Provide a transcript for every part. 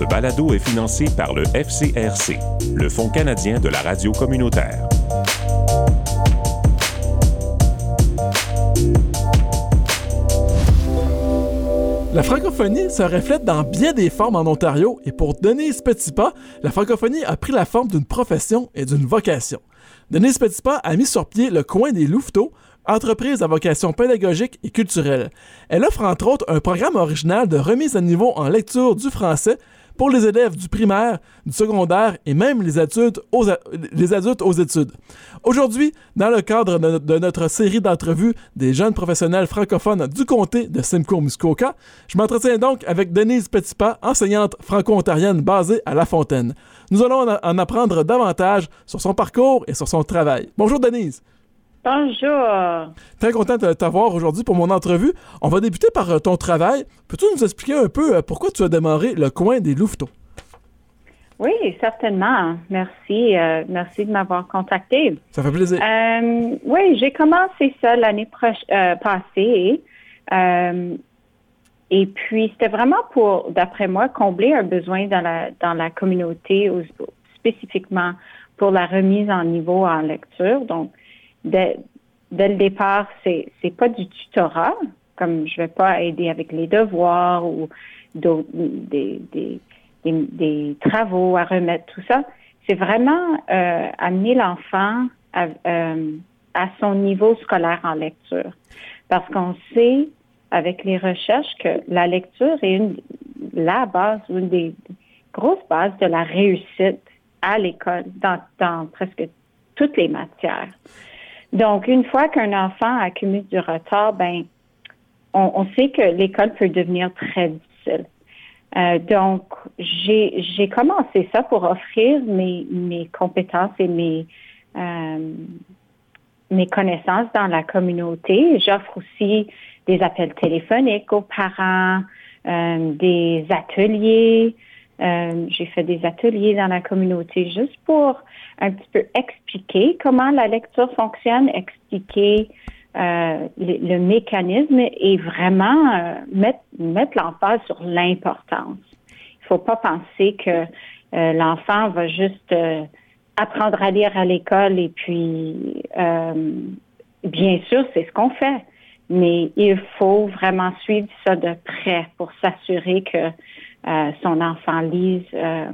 Ce balado est financé par le FCRC, le Fonds canadien de la radio communautaire. La francophonie se reflète dans bien des formes en Ontario et pour Denise Petitpas, la francophonie a pris la forme d'une profession et d'une vocation. Denise Petitpas a mis sur pied le coin des Louveteaux, entreprise à vocation pédagogique et culturelle. Elle offre entre autres un programme original de remise à niveau en lecture du français pour les élèves du primaire, du secondaire et même les adultes aux, études. Aujourd'hui, dans le cadre de, notre série d'entrevues des jeunes professionnels francophones du comté de Simcoe-Muskoka, je m'entretiens donc avec Denise Petitpas, enseignante franco-ontarienne basée à La Fontaine. Nous allons en apprendre davantage sur son parcours et sur son travail. Bonjour Denise. Bonjour. Très content de t'avoir aujourd'hui pour mon entrevue. On va débuter par euh, ton travail. Peux-tu nous expliquer un peu euh, pourquoi tu as démarré le coin des Louveteaux? Oui, certainement. Merci. Euh, merci de m'avoir contacté. Ça fait plaisir. oui, j'ai commencé ça l'année passée. et puis, c'était vraiment pour, d'après moi, combler un besoin dans la, dans la communauté, spécifiquement pour la remise en niveau en lecture. Donc, dès, le départ, c'est c'est pas du tutorat, comme je vais pas aider avec les devoirs ou des, des, des, travaux à remettre, tout ça. C'est vraiment euh, amener l'enfant à, euh, à son niveau scolaire en lecture. Parce qu'on sait, avec les recherches, que la lecture est une, la base, une des grosses bases de la réussite à l'école, dans, dans presque toutes les matières. Donc, une fois qu'un enfant accumule du retard, ben, on, sait que l'école peut devenir très difficile. Euh, donc, j'ai commencé ça pour offrir mes, mes compétences et mes, euh, mes connaissances dans la communauté. J'offre aussi des appels téléphoniques aux parents, euh, des ateliers, euh, j'ai fait des ateliers dans la communauté juste pour un petit peu expliquer comment la lecture fonctionne, expliquer euh, le, mécanisme et vraiment euh, mettre, mettre l'emphase sur l'importance. Il ne faut pas penser que l'enfant va juste apprendre à lire à l'école et puis, bien sûr, c'est ce qu'on fait, mais il faut vraiment suivre ça de près pour s'assurer que euh, son enfant lise, euh,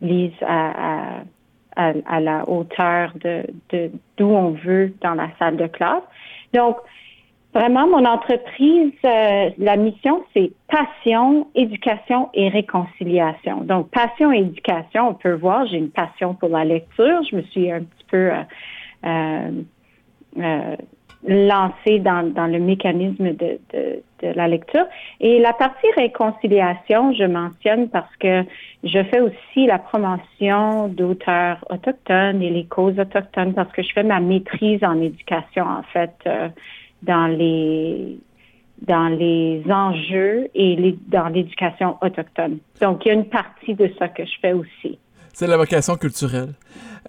lise à, à, à, la hauteur de d'où on veut dans la salle de classe. Donc, vraiment, mon entreprise, euh, la mission, c'est passion, éducation et réconciliation. Donc, passion et éducation, on peut voir, j'ai une passion pour la lecture. Je me suis un petit peu euh, euh, lancé dans, dans le mécanisme de, de, de, la lecture. Et la partie réconciliation, je mentionne parce que je fais aussi la promotion d'auteurs autochtones et les causes autochtones parce que je fais ma maîtrise en éducation, en fait, euh, dans les dans les enjeux et les, dans l'éducation autochtone. Donc, il y a une partie de ça que je fais aussi. C'est la vocation culturelle.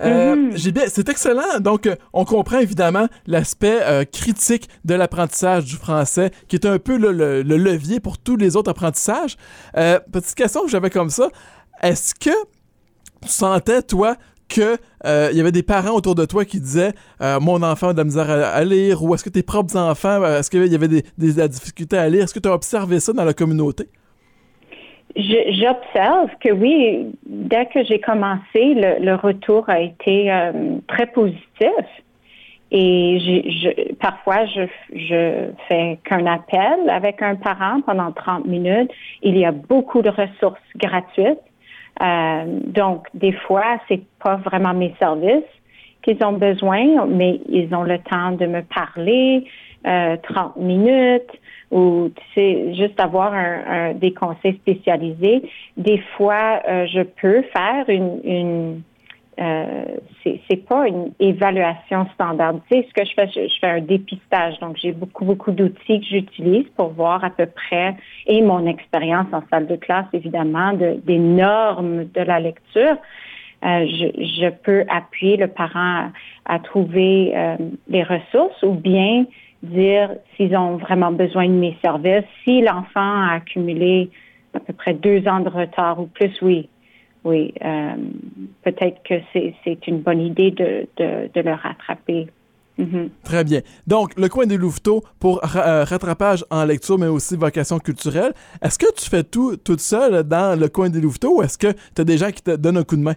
Euh, mm-hmm. c'est excellent. Donc, euh, on comprend évidemment l'aspect euh, critique de l'apprentissage du français, qui est un peu le, levier pour tous les autres apprentissages. petite question que j'avais comme ça. Est-ce que tu sentais, toi, que il y avait des parents autour de toi qui disaient mon enfant a de la misère à, lire ou est-ce que tes propres enfants est-ce qu'il y avait des, des, difficultés à lire? Est-ce que tu as observé ça dans la communauté? J'observe que oui, dès que j'ai commencé, le, retour a été euh, très positif. Et je, parfois, je, je fais qu'un appel avec un parent pendant 30 minutes. Il y a beaucoup de ressources gratuites. Euh, donc, des fois, c'est pas vraiment mes services qu'ils ont besoin, mais ils ont le temps de me parler euh, 30 minutes ou tu sais juste avoir un, des conseils spécialisés. Des fois, euh, je peux faire une, une euh, c'est pas une évaluation standardisée. Ce que je fais, je, fais un dépistage. Donc, j'ai beaucoup, beaucoup d'outils que j'utilise pour voir à peu près, et mon expérience en salle de classe, évidemment, de, des normes de la lecture. Euh, je, je, peux appuyer le parent à, trouver euh, les ressources ou bien dire s'ils ont vraiment besoin de mes services. Si l'enfant a accumulé à peu près deux ans de retard ou plus, oui. Oui, peut-être que c'est une bonne idée de, de, de le rattraper. Mhm. Très bien. Donc, le coin des Louveteaux pour euh, rattrapage en lecture, mais aussi vocation culturelle. Est-ce que tu fais tout toute seule dans le coin des Louveteaux ou est-ce que tu as des gens qui te donnent un coup de main?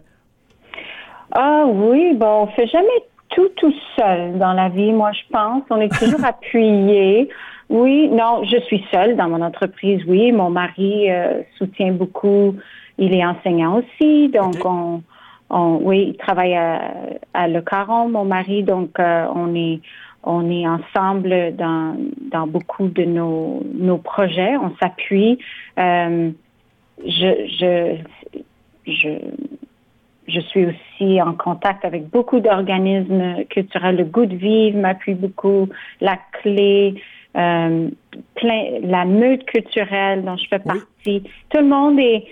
Ah oui, bon, on fait jamais tout tout seul dans la vie, moi, je pense. On est toujours appuyé. Oui, non, je suis seule dans mon entreprise, oui. Mon mari euh, soutient beaucoup. Il est enseignant aussi, donc on oui, il travaille à, Le Caron, mon mari, donc euh, on est on est ensemble dans, dans beaucoup de nos, nos projets, on s'appuie. Euh, je, je, je, je suis aussi en contact avec beaucoup d'organismes culturels. Le Goût de Vivre m'appuie beaucoup, la clé, euh, plein, la meute culturelle dont je fais partie. Tout le monde est,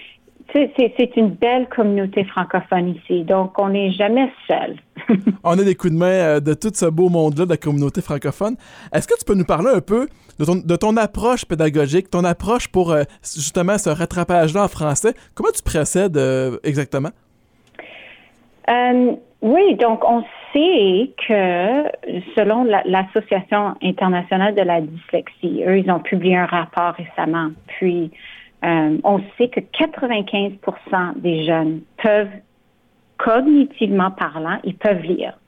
c'est une belle communauté francophone ici, donc on n'est jamais seul. on a des coups de main euh, de tout ce beau monde-là de la communauté francophone. Est-ce que tu peux nous parler un peu de ton, approche pédagogique, ton approche pour euh, justement ce rattrapage-là en français? Comment tu procèdes euh, oui, donc on sait que selon l'Association internationale de la dyslexie, eux, ils ont publié un rapport récemment, puis euh, on sait que 95% des jeunes peuvent, cognitivement parlant, ils peuvent lire.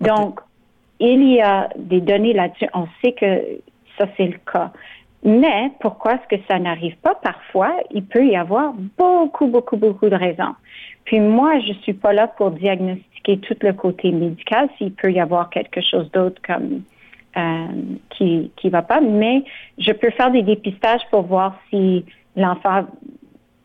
Donc, il y a des données là-dessus. On sait que ça, c'est le cas. Mais pourquoi est-ce que ça n'arrive pas? Parfois? Il peut y avoir beaucoup, beaucoup, beaucoup de raisons. Puis moi, je suis pas là pour diagnostiquer tout le côté médical, s'il peut y avoir quelque chose d'autre comme euh, qui qui va pas, mais je peux faire des dépistages pour voir si l'enfant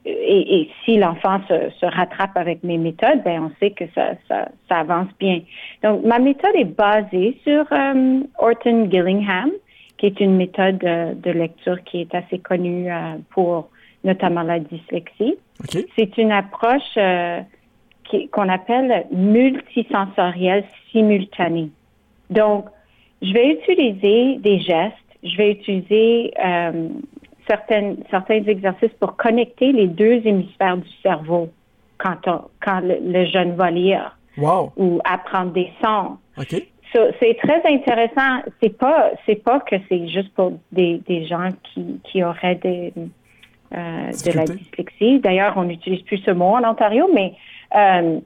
et, si l'enfant se, rattrape avec mes méthodes, ben on sait que ça, ça, avance bien. Donc ma méthode est basée sur euh, Orton Gillingham, qui est une méthode de, lecture qui est assez connue euh, pour notamment la dyslexie. C'est une approche qu'on appelle multisensorielle simultanée. Donc, je vais utiliser des gestes, je vais utiliser euh, certains exercices pour connecter les deux hémisphères du cerveau quand, quand le, jeune va lire ou apprendre des sons. C'est très intéressant. C'est pas c'est pas que c'est juste pour des, gens qui, auraient des, euh, de la dyslexie. D'ailleurs, on n'utilise plus ce mot en Ontario, mais euh,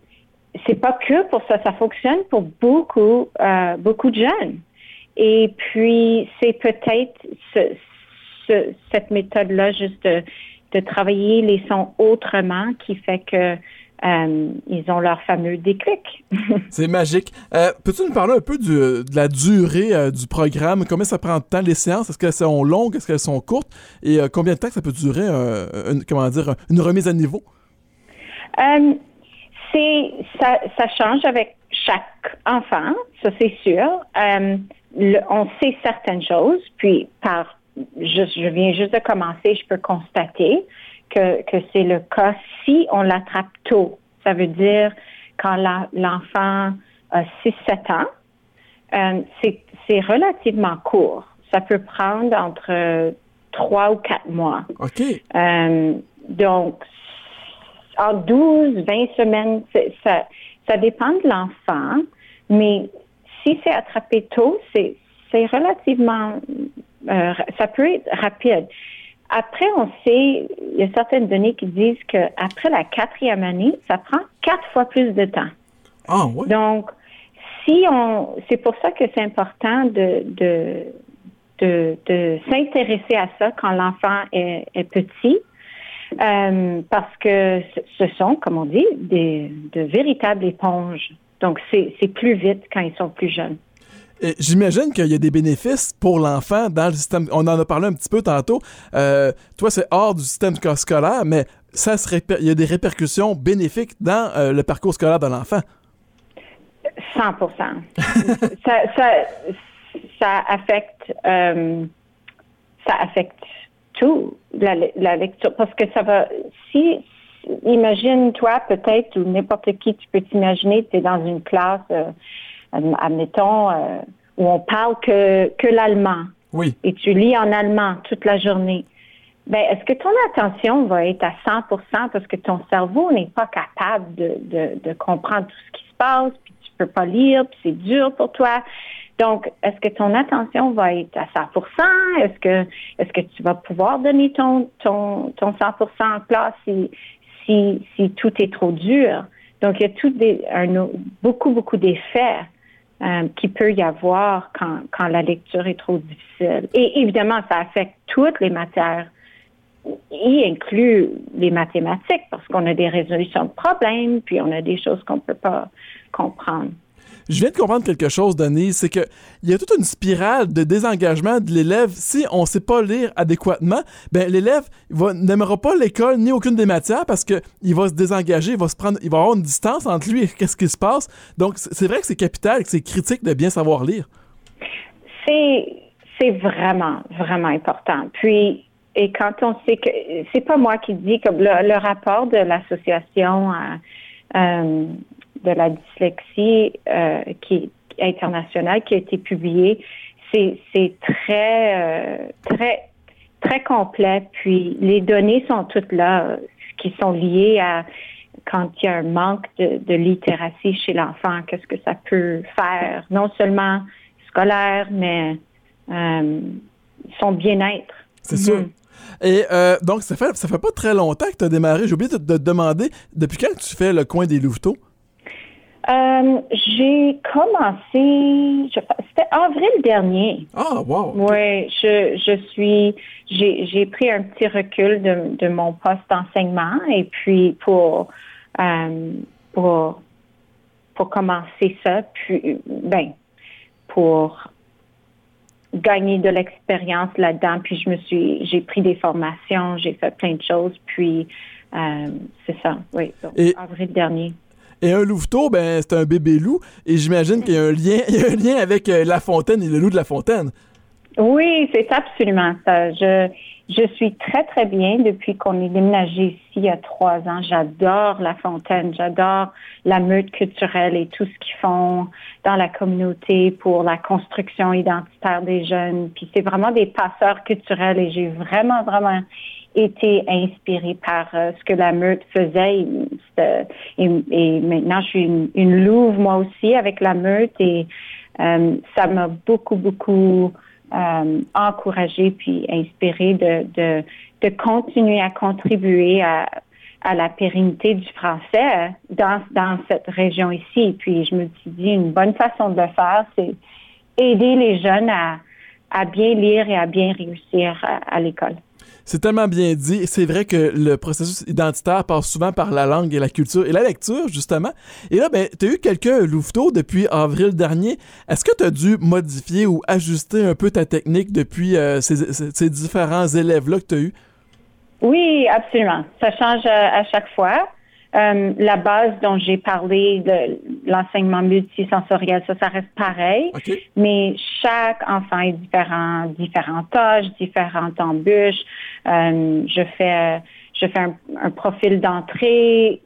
c'est pas que pour ça. Ça fonctionne pour beaucoup euh, beaucoup de jeunes. Et puis, c'est peut-être cette méthode-là, juste de, travailler les sons autrement, qui fait que euh, ils ont leur fameux déclic. c'est magique. Euh, peux-tu nous parler un peu de la durée euh, du programme? Combien ça prend de temps les séances? Est-ce qu'elles sont longues? Est-ce qu'elles sont courtes? Et combien de temps ça peut durer, une, comment dire, une remise à niveau? c'est ça, ça change avec chaque enfant, ça c'est sûr on sait certaines choses, puis par je, viens juste de commencer, je peux constater que, c'est le cas si on l'attrape tôt. Ça veut dire quand l'enfant a 6-7 ans, euh, c'est relativement court. Ça peut prendre entre 3 ou 4 mois. OK. Euh, donc, en 12, 20 semaines, ça, ça dépend de l'enfant, mais si c'est attrapé tôt, c'est relativement, euh, ça peut être rapide. Après, on sait, il y a certaines données qui disent qu'après la quatrième année, ça prend quatre fois plus de temps. Ah oui. Donc, si on, c'est pour ça que c'est important de, de, de, s'intéresser à ça quand l'enfant est, petit. Euh, parce que ce sont, comme on dit, des, de véritables éponges. Donc, c'est plus vite quand ils sont plus jeunes. J'imagine qu'il y a des bénéfices pour l'enfant dans le système. On en a parlé un petit peu tantôt. Euh, toi, c'est hors du système scolaire, mais ça il y a des répercussions bénéfiques dans euh, le parcours scolaire de l'enfant. 100 ça, ça, ça, affecte, euh, ça affecte tout, la, la, lecture, parce que ça va, si, imagine-toi peut-être, ou n'importe qui, tu peux t'imaginer, tu es dans une classe, euh, admettons, euh, où on parle que, que l'allemand. Oui. Et tu lis en allemand toute la journée. ben, est-ce que ton attention va être à 100% parce que ton cerveau n'est pas capable de, de, de, comprendre tout ce qui se passe, puis tu peux pas lire, puis c'est dur pour toi? Donc, est-ce que ton attention va être à 100% Est-ce que est-ce que tu vas pouvoir donner ton ton ton 100% en classe si si si tout est trop dur? Donc, il y a tout des un, beaucoup beaucoup d'effets euh, qui peut y avoir quand quand la lecture est trop difficile. Et évidemment, ça affecte toutes les matières y inclut les mathématiques parce qu'on a des résolutions de problèmes, puis on a des choses qu'on ne peut pas comprendre. Je viens de comprendre quelque chose, Denise, c'est qu'il y a toute une spirale de désengagement de l'élève. Si on ne sait pas lire adéquatement, ben l'élève n'aimera pas l'école ni aucune des matières parce qu'il va se désengager, il va se prendre, il va avoir une distance entre lui et qu'est-ce qui se passe. Donc c'est vrai que c'est capital, que c'est critique de bien savoir lire. C'est vraiment, vraiment important. Puis et quand on sait que c'est pas moi qui dis que le, rapport de l'association euh, de la dyslexie euh, qui est internationale qui a été publié, c'est très très très complet. Puis les données sont toutes là, qui sont liées à quand il y a un manque de, de littératie chez l'enfant, qu'est-ce que ça peut faire, non seulement scolaire, mais son bien-être. C'est sûr. Mm-hmm. Et euh, donc, ça fait, ça fait pas très longtemps que tu as démarré. J'ai oublié de te demander, depuis quand tu fais le coin des louveteaux? Euh, j'ai commencé, c'était avril dernier. Ah, wow. Oui, je, je suis, j'ai pris un petit recul de, de mon poste d'enseignement et puis pour, euh, pour, pour commencer ça, puis, ben, pour gagné de l'expérience là-dedans. Puis je me suis, j'ai pris des formations, j'ai fait plein de choses. Puis euh, c'est ça, oui. avril dernier. Et un louveteau, ben c'est un bébé loup. Et j'imagine qu'il y a un lien, il y a un lien avec euh, La Fontaine et le loup de La Fontaine. Oui, c'est absolument ça. Je, je suis très, très bien depuis qu'on est déménagé ici il y a trois ans. J'adore La Fontaine, j'adore la meute culturelle et tout ce qu'ils font dans la communauté pour la construction identitaire des jeunes. Puis c'est vraiment des passeurs culturels et j'ai vraiment, vraiment été inspirée par euh, ce que la meute faisait. Et, maintenant, je suis une, louve moi aussi avec la meute et euh, ça m'a beaucoup, beaucoup euh, encourager puis inspirer de, de, continuer à contribuer à, à la pérennité du français dans, dans cette région ici. Puis je me suis dit, une bonne façon de le faire, c'est aider les jeunes à, à bien lire et à bien réussir à l'école. C'est tellement bien dit. C'est vrai que le processus identitaire passe souvent par la langue et la culture et la lecture, justement. Et là, ben, tu as eu quelqu'un Louveteau depuis avril dernier. Est-ce que tu as dû modifier ou ajuster un peu ta technique depuis euh, ces, différents élèves-là que tu as eus? Oui, absolument. Ça change à chaque fois. Euh, la base dont j'ai parlé de l'enseignement multisensoriel, ça, ça reste pareil. Mais chaque enfant est différent, différentes tâches, différentes embûches. Euh, je fais, je fais un, profil d'entrée.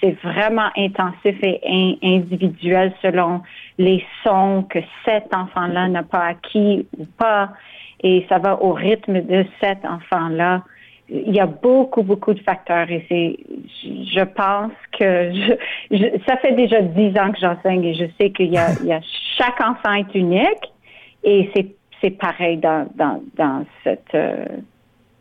C'est vraiment intensif et individuel selon les sons que cet enfant-là n'a pas acquis ou pas. Et ça va au rythme de cet enfant-là il y a beaucoup, beaucoup de facteurs et c'est, je pense que ça fait déjà dix ans que j'enseigne et je sais qu'il y a, il y a chaque enfant est unique et c'est, c'est pareil dans, dans, dans cette, euh,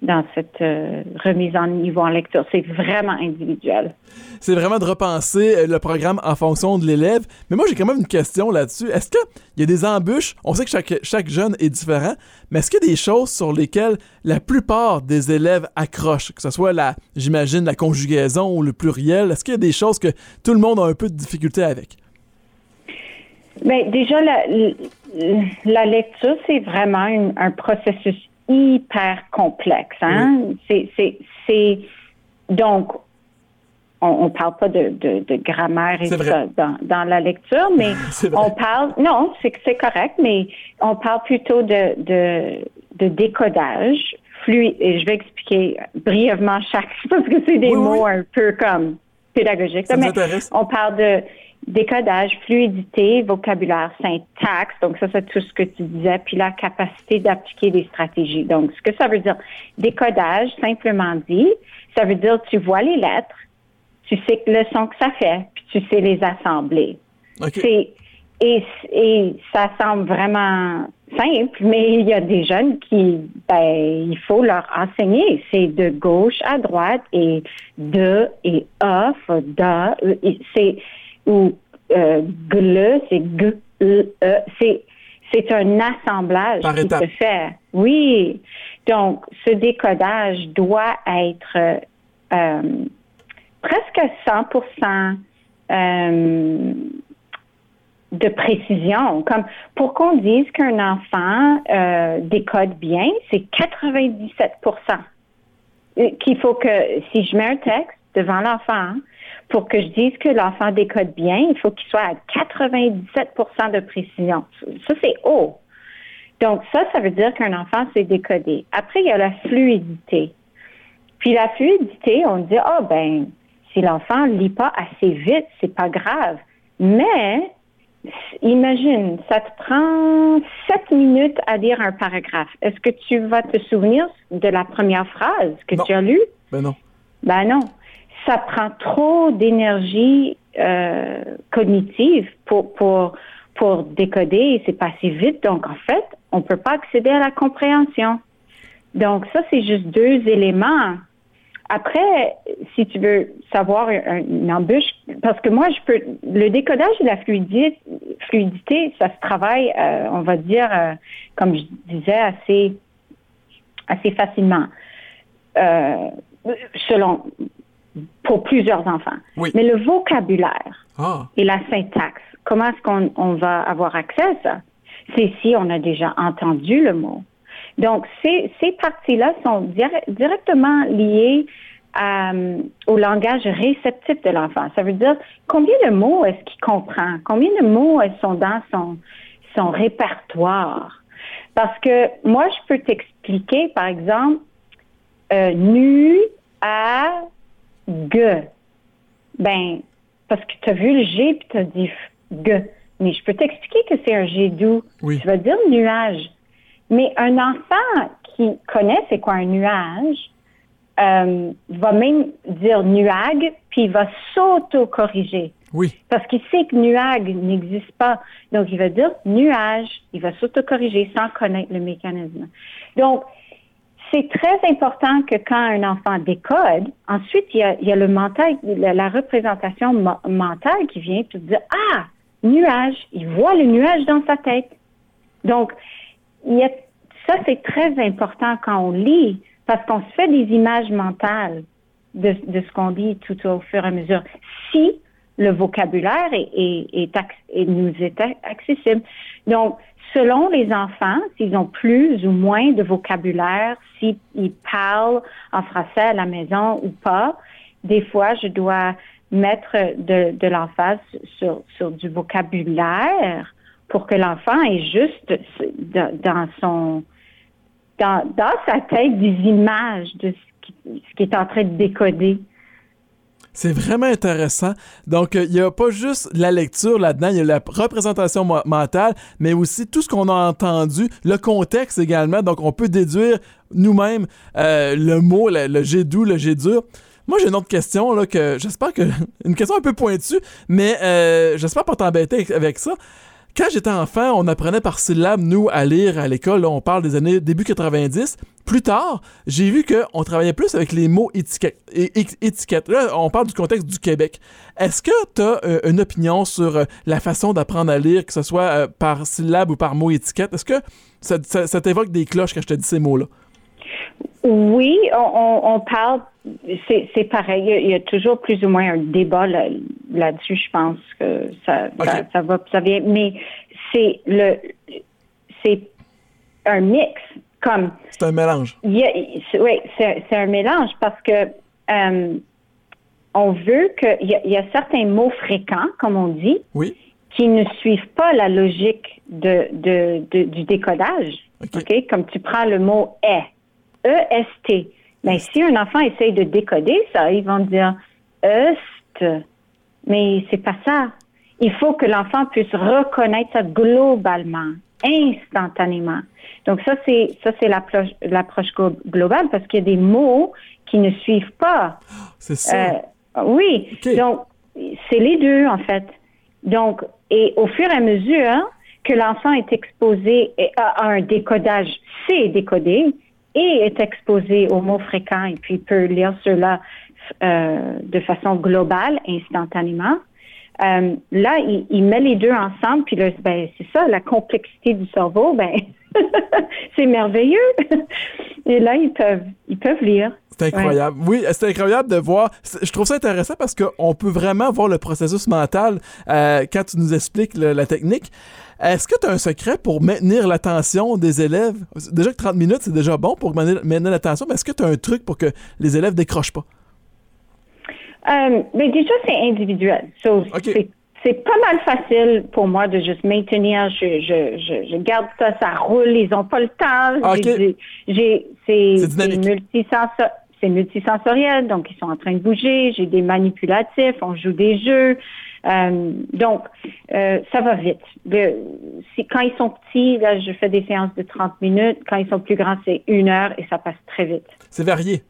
dans cette euh, remise en niveau en lecture. C'est vraiment individuel. C'est vraiment de repenser euh, le programme en fonction de l'élève. Mais moi, j'ai quand même une question là-dessus. Est-ce qu'il y a des embûches? On sait que chaque, chaque jeune est différent, mais est-ce qu'il y a des choses sur lesquelles la plupart des élèves accrochent? Que ce soit, la, j'imagine, la conjugaison ou le pluriel. Est-ce qu'il y a des choses que tout le monde a un peu de difficulté avec? Bien, déjà, la, la lecture, c'est vraiment un processus hyper complexe. Hein? C'est, c'est, donc, on, ne parle pas de, de, grammaire et ça dans, dans, la lecture, mais on parle, non, c'est correct, mais on parle plutôt de, de, de décodage fluide. Et je vais expliquer brièvement chaque, parce que c'est des mots un peu comme pédagogiques. mais on parle de décodage, fluidité, vocabulaire, syntaxe, donc ça c'est tout ce que tu disais, puis la capacité d'appliquer des stratégies. Donc ce que ça veut dire, décodage, simplement dit, ça veut dire tu vois les lettres, tu sais le son que ça fait, puis tu sais les assembler. C'est et, et ça semble vraiment simple, mais il y a des jeunes qui, ben, il faut leur enseigner. C'est de gauche à droite et de et off, da, c'est ou euh, gle, c'est g, e, c'est c'est un assemblage qui se fait. Oui. Donc, ce décodage doit être euh, presque 100% euh, de précision. Comme pour qu'on dise qu'un enfant euh, décode bien, c'est 97% qu'il faut que si je mets un texte devant l'enfant pour que je dise que l'enfant décode bien, il faut qu'il soit à 97% de précision. Ça c'est haut. Donc ça, ça veut dire qu'un enfant s'est décodé. Après, il y a la fluidité. Puis la fluidité, on dit ah oh, ben si l'enfant lit pas assez vite, c'est pas grave. Mais Imagine, ça te prend sept minutes à lire un paragraphe. Est-ce que tu vas te souvenir de la première phrase que tu as lue? Ben non. Ben non. Ça prend trop d'énergie euh, cognitive pour, pour, pour décoder. C'est pas si vite. Donc, en fait, on peut pas accéder à la compréhension. Donc, ça, c'est juste deux éléments après, si tu veux savoir une embûche, parce que moi, je peux, le décodage et la fluidité, fluidité ça se travaille, euh, on va dire, euh, comme je disais, assez, assez facilement, euh, selon, pour plusieurs enfants. Mais le vocabulaire ah. et la syntaxe, comment est-ce qu'on on va avoir accès à ça? C'est si on a déjà entendu le mot. Donc, ces, ces parties-là sont directement liées euh, au langage réceptif de l'enfant. Ça veut dire combien de mots est-ce qu'il comprend, combien de mots sont dans son, son répertoire? Parce que moi, je peux t'expliquer, par exemple, euh, nu à g. Ben, parce que tu as vu le G puis tu as dit g. Mais je peux t'expliquer que c'est un G doux. Tu vas dire nuage. Mais un enfant qui connaît c'est quoi un nuage euh, va même dire nuag, puis il va s'auto-corriger. Oui. Parce qu'il sait que nuag n'existe pas. Donc, il va dire nuage, il va s'auto-corriger sans connaître le mécanisme. Donc, c'est très important que quand un enfant décode, ensuite, il y a, il y a le mental, la, représentation mentale qui vient te dire, ah, nuage, il voit le nuage dans sa tête. Donc, ça, c'est très important quand on lit, parce qu'on se fait des images mentales de, ce qu'on dit tout au fur et à mesure. Si le vocabulaire est, nous est accessible. Donc, selon les enfants, s'ils ont plus ou moins de vocabulaire, s'ils parlent en français à la maison ou pas, des fois, je dois mettre de, de l'emphase sur, sur du vocabulaire pour que l'enfant ait juste dans son dans, dans sa tête des images de ce qui, est en train de décoder. C'est vraiment intéressant. Donc, euh, il n'y a pas juste la lecture là-dedans, il y a la représentation mentale, mais aussi tout ce qu'on a entendu, le contexte également. Donc, on peut déduire nous-mêmes euh, le mot, le, G doux, le G dur. Moi, j'ai une autre question, là, que j'espère que. Une question un peu pointue, mais euh, j'espère pas t'embêter avec ça. Quand j'étais enfant, on apprenait par syllabes, nous, à lire à l'école. On parle des années début 90. Plus tard, j'ai vu qu'on travaillait plus avec les mots étiquettes. Là, on parle du contexte du Québec. Est-ce que tu as euh, une opinion sur euh, la façon d'apprendre à lire, que ce soit euh, par syllabe ou par mot étiquette? Est-ce que ça, t'évoque des cloches quand je te dis ces mots-là? Oui, on, parle, c'est pareil, il y, a, toujours plus ou moins un débat là-dessus, je pense que ça, ça, va, ça vient, mais c'est le, c'est un mix, comme. C'est un mélange. oui, c'est un mélange parce que euh, on veut qu'il y, y, a certains mots fréquents, comme on dit, oui. qui ne suivent pas la logique de, de, du décodage. Comme tu prends le mot est E-S-T. Mais si un enfant essaye de décoder ça, ils vont dire EST. Mais c'est pas ça. il faut que l'enfant puisse reconnaître ça globalement, instantanément. Donc ça, c'est ça, c'est l'approche, l'approche globale parce qu'il y a des mots qui ne suivent pas. C'est ça. Euh, oui. Donc c'est les deux en fait. Donc et au fur et à mesure que l'enfant est exposé à un décodage, c'est décodé et est exposé aux mots fréquents et puis peut lire cela euh, de façon globale, instantanément. Euh, là, il, met les deux ensemble, puis là, ben, c'est ça, la complexité du cerveau, ben, c'est merveilleux. Et là, ils peuvent, ils peuvent lire. C'est incroyable. Oui, c'est incroyable de voir. Je trouve ça intéressant parce qu'on peut vraiment voir le processus mental euh, quand tu nous expliques la technique. Est-ce que tu as un secret pour maintenir l'attention des élèves? Déjà que 30 minutes, c'est déjà bon pour maintenir l'attention, mais est-ce que tu as un truc pour que les élèves décrochent pas? Euh, mais déjà, c'est individuel. C'est pas mal facile pour moi de juste maintenir. Je, je, je, garde ça, ça roule. Ils n'ont pas le temps. J'ai, c'est c'est multisensoriel, donc ils sont en train de bouger. J'ai des manipulatifs, on joue des jeux. Euh, donc, euh, ça va vite. quand ils sont petits, là, je fais des séances de 30 minutes. Quand ils sont plus grands, c'est une heure et ça passe très vite. C'est varié.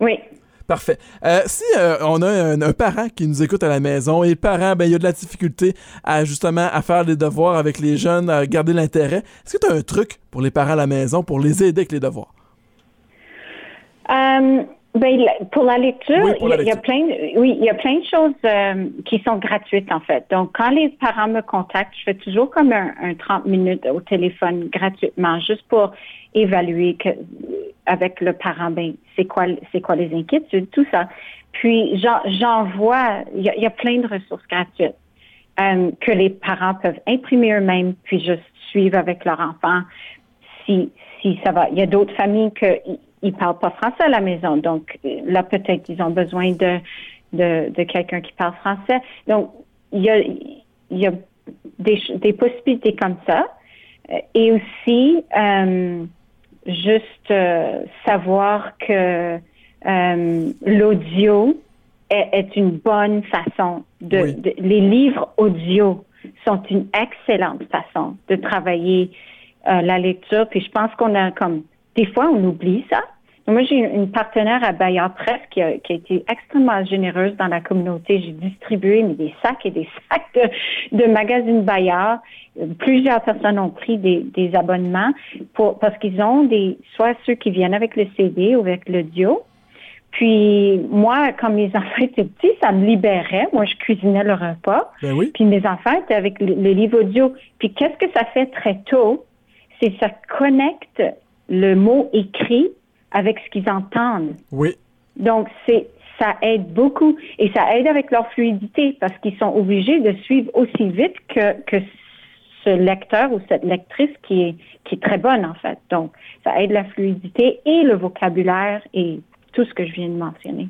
Oui. Parfait. Euh, si euh, on a un, parent qui nous écoute à la maison et le parent, ben, il a de la difficulté à justement à faire les devoirs avec les jeunes, à garder l'intérêt, est-ce que tu as un truc pour les parents à la maison pour les aider avec les devoirs? Ben, pour la lecture, il, y a plein, oui, il y a plein de choses qui sont gratuites en fait. Donc, quand les parents me contactent, je fais toujours comme un, un 30 minutes au téléphone gratuitement, juste pour évaluer que, avec le parent, ben, c'est quoi, c'est quoi les inquiétudes, tout ça. Puis j'en vois, il y, a plein de ressources gratuites euh, que les parents peuvent imprimer eux-mêmes, puis juste suivre avec leur enfant si, si ça va. Il y a d'autres familles qui ils parlent pas français à la maison, donc là peut-être ils ont besoin de de, de quelqu'un qui parle français. Donc il y a il y a des, des possibilités comme ça. Et aussi, euh, juste euh, savoir que euh, l'audio est, une bonne façon de, Les livres audio sont une excellente façon de travailler euh, la lecture. Puis je pense qu'on a comme des fois on oublie ça. Moi, j'ai une partenaire à Bayard Presse qui a, qui a, été extrêmement généreuse dans la communauté. J'ai distribué des sacs et des sacs de, de magazines Bayard plusieurs personnes ont pris des, des abonnements pour, parce qu'ils ont des, soit ceux qui viennent avec le CD ou avec l'audio. Puis moi, quand mes enfants étaient petits, ça me libérait. Moi, je cuisinais le repas. Ben oui. Puis mes enfants étaient avec le, livre audio. Puis qu'est-ce que ça fait très tôt? C'est ça connecte le mot écrit avec ce qu'ils entendent. Oui. Donc, c'est ça aide beaucoup et ça aide avec leur fluidité parce qu'ils sont obligés de suivre aussi vite que, que ce lecteur ou cette lectrice qui est, qui est très bonne, en fait. Donc, ça aide la fluidité et le vocabulaire et tout ce que je viens de mentionner.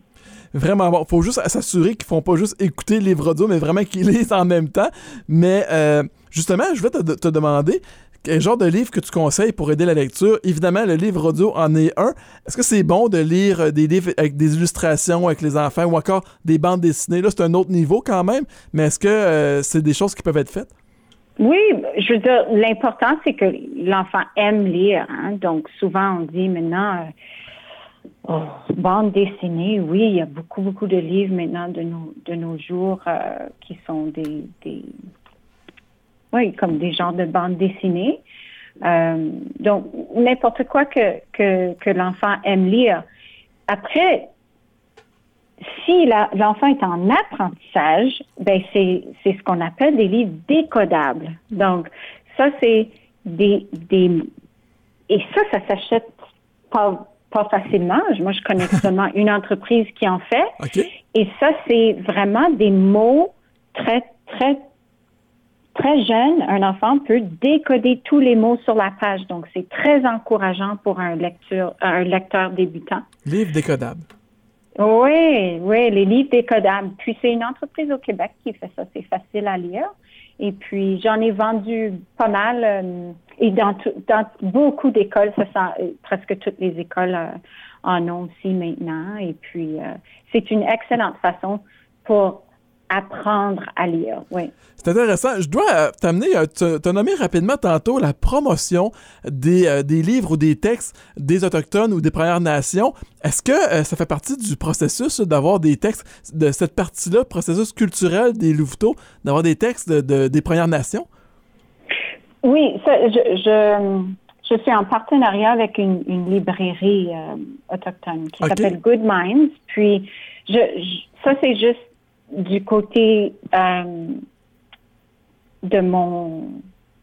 Vraiment bon. faut juste s'assurer qu'ils font pas juste écouter les livres audio, mais vraiment qu'ils lisent en même temps. Mais euh, justement, je vais te, te, demander quel genre de livre que tu conseilles pour aider la lecture? Évidemment, le livre audio en est un. Est-ce que c'est bon de lire des livres avec des illustrations avec les enfants ou encore des bandes dessinées? Là, c'est un autre niveau quand même, mais est-ce que euh, c'est des choses qui peuvent être faites? Oui, je veux dire, l'important, c'est que l'enfant aime lire. Hein? Donc, souvent, on dit maintenant, euh, oh, bande dessinée, oui, il y a beaucoup, beaucoup de livres maintenant de nos, de nos jours euh, qui sont des, des, oui, comme des genres de bandes dessinées. Euh, donc, n'importe quoi que, que, que l'enfant aime lire. Après, si l'enfant est en apprentissage, ben c'est ce qu'on appelle des livres décodables. Donc, ça, c'est des, des... Et ça, ça s'achète pas, pas facilement. Moi, je connais seulement une entreprise qui en fait. Et ça, c'est vraiment des mots très, très, très jeunes. Un enfant peut décoder tous les mots sur la page. Donc, c'est très encourageant pour un lecteur, un lecteur débutant. Livre décodable. Oui, oui, les livres décodables. Puis c'est une entreprise au Québec qui fait ça. C'est facile à lire. Et puis j'en ai vendu pas mal. Euh, et dans, dans beaucoup d'écoles, ça sent, euh, presque toutes les écoles euh, en ont aussi maintenant. Et puis c'est une excellente façon pour apprendre à lire, oui. C'est intéressant. Je dois euh, t'amener, euh, te nommer rapidement tantôt la promotion des, euh, des, livres ou des textes des Autochtones ou des Premières Nations. Est-ce que ça fait partie du processus d'avoir des textes de cette partie-là, processus culturel des Louveteaux, d'avoir des textes de, des Premières Nations? Oui, je, je, je, suis en partenariat avec une, une librairie autochtone qui s'appelle Good Minds. Puis, je, ça, c'est juste du côté de mon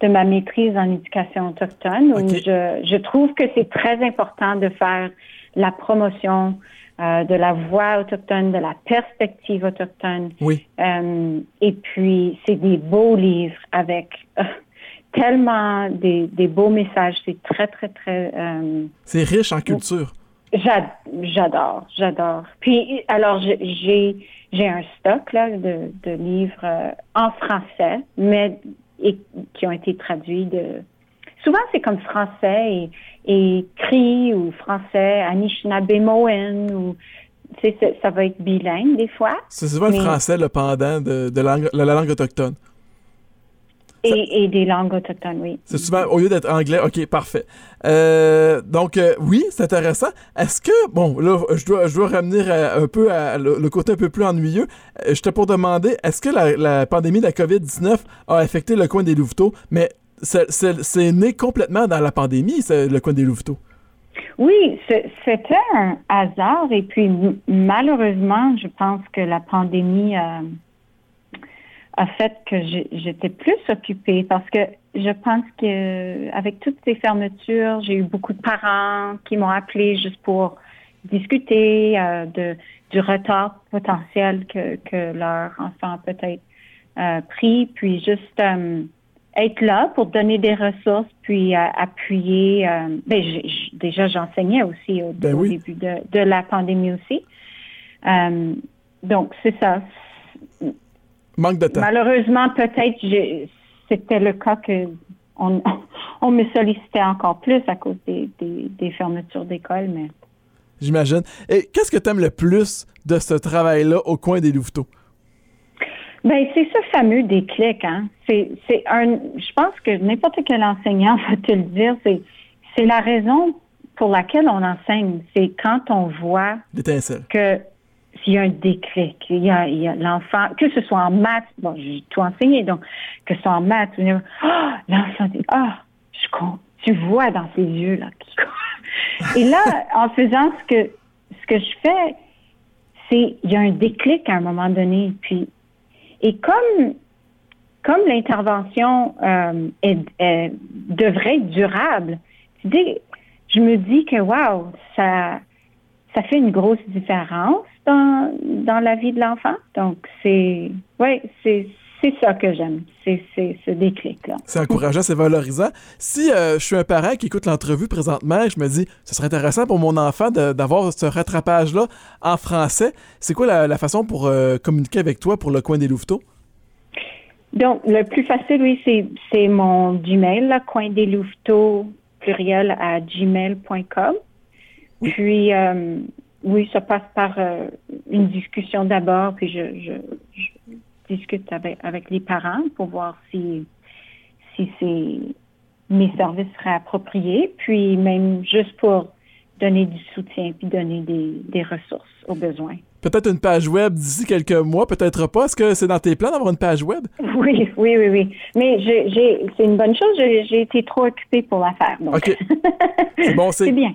de ma maîtrise en éducation autochtone où je, je trouve que c'est très important de faire la promotion euh, de la voix autochtone, de la perspective autochtone. Oui. Euh, et puis, c'est des beaux livres avec euh, tellement des, des, beaux messages. C'est très, très, très... Euh, c'est riche en culture. J'adore, j'adore. Puis, alors, j'ai j'ai un stock là, de, de livres euh, en français, mais et, qui ont été traduits de. Souvent, c'est comme français et, écrit ou français Anishinaabe-Moen ou ça va être bilingue des fois. C'est souvent le français le pendant de, de la langue autochtone. Et, des langues autochtones, oui. C'est souvent, au lieu d'être anglais, ok, parfait. Euh, donc, euh, oui, c'est intéressant. Est-ce que, bon, là, je dois, je dois ramener un peu à le, côté un peu plus ennuyeux. Euh, je te pour demander, est-ce que la, pandémie de la COVID-19 a affecté le coin des Louveteaux? Mais c'est né complètement dans la pandémie, le coin des Louveteaux. Oui, c'était un hasard. Et puis, malheureusement, je pense que la pandémie a fait que j'étais plus occupée parce que je pense que avec toutes ces fermetures, j'ai eu beaucoup de parents qui m'ont appelé juste pour discuter euh, de du retard potentiel que, que leur enfant a peut-être euh, pris, puis juste euh, être là pour donner des ressources, puis appuyer. ben, déjà, j'enseignais aussi au, ben début de, de, la pandémie aussi. donc, c'est ça Manque de temps. Malheureusement, peut-être c'était le cas que on, on, me sollicitait encore plus à cause des, des, fermetures d'école, mais. J'imagine. Et qu'est-ce que tu aimes le plus de ce travail-là au coin des Louveteaux? Ben, c'est ce fameux déclic, hein. C'est, c'est un, je pense que n'importe quel enseignant va te le dire, c'est, c'est la raison pour laquelle on enseigne. C'est quand on voit que s'il y a un déclic, il y a, l'enfant, que ce soit en maths, bon, j'ai tout enseigné, donc, que ce soit en maths, oh, l'enfant dit, ah, je compte, tu vois dans ses yeux, là, Et là, en faisant ce que, ce que je fais, c'est, il y a un déclic à un moment donné, puis, et comme, comme l'intervention euh, devrait être durable, je me dis que, wow, ça, ça fait une grosse différence dans, dans la vie de l'enfant. Donc, c'est, ouais, c'est, c'est ça que j'aime, c'est, c'est ce déclic-là. C'est encourageant, c'est valorisant. Si euh, je suis un parent qui écoute l'entrevue présentement et je me dis, ce serait intéressant pour mon enfant d'avoir ce rattrapage-là en français, c'est quoi la, façon pour euh, communiquer avec toi pour le coin des louveteaux? Donc, le plus facile, oui, c'est, c'est mon Gmail, le coin des louveteaux, pluriel à gmail.com. Puis, euh, oui, ça passe par euh, une discussion d'abord, puis je, je, discute avec, avec les parents pour voir si, si mes services seraient appropriés, puis même juste pour donner du soutien puis donner des, des ressources aux besoins. Peut-être une page web d'ici quelques mois, peut-être pas. Est-ce que c'est dans tes plans d'avoir une page web? Oui, oui, oui, oui. Mais j'ai, c'est une bonne chose. J'ai, été trop occupée pour la faire. OK. C'est bon, c'est, bien.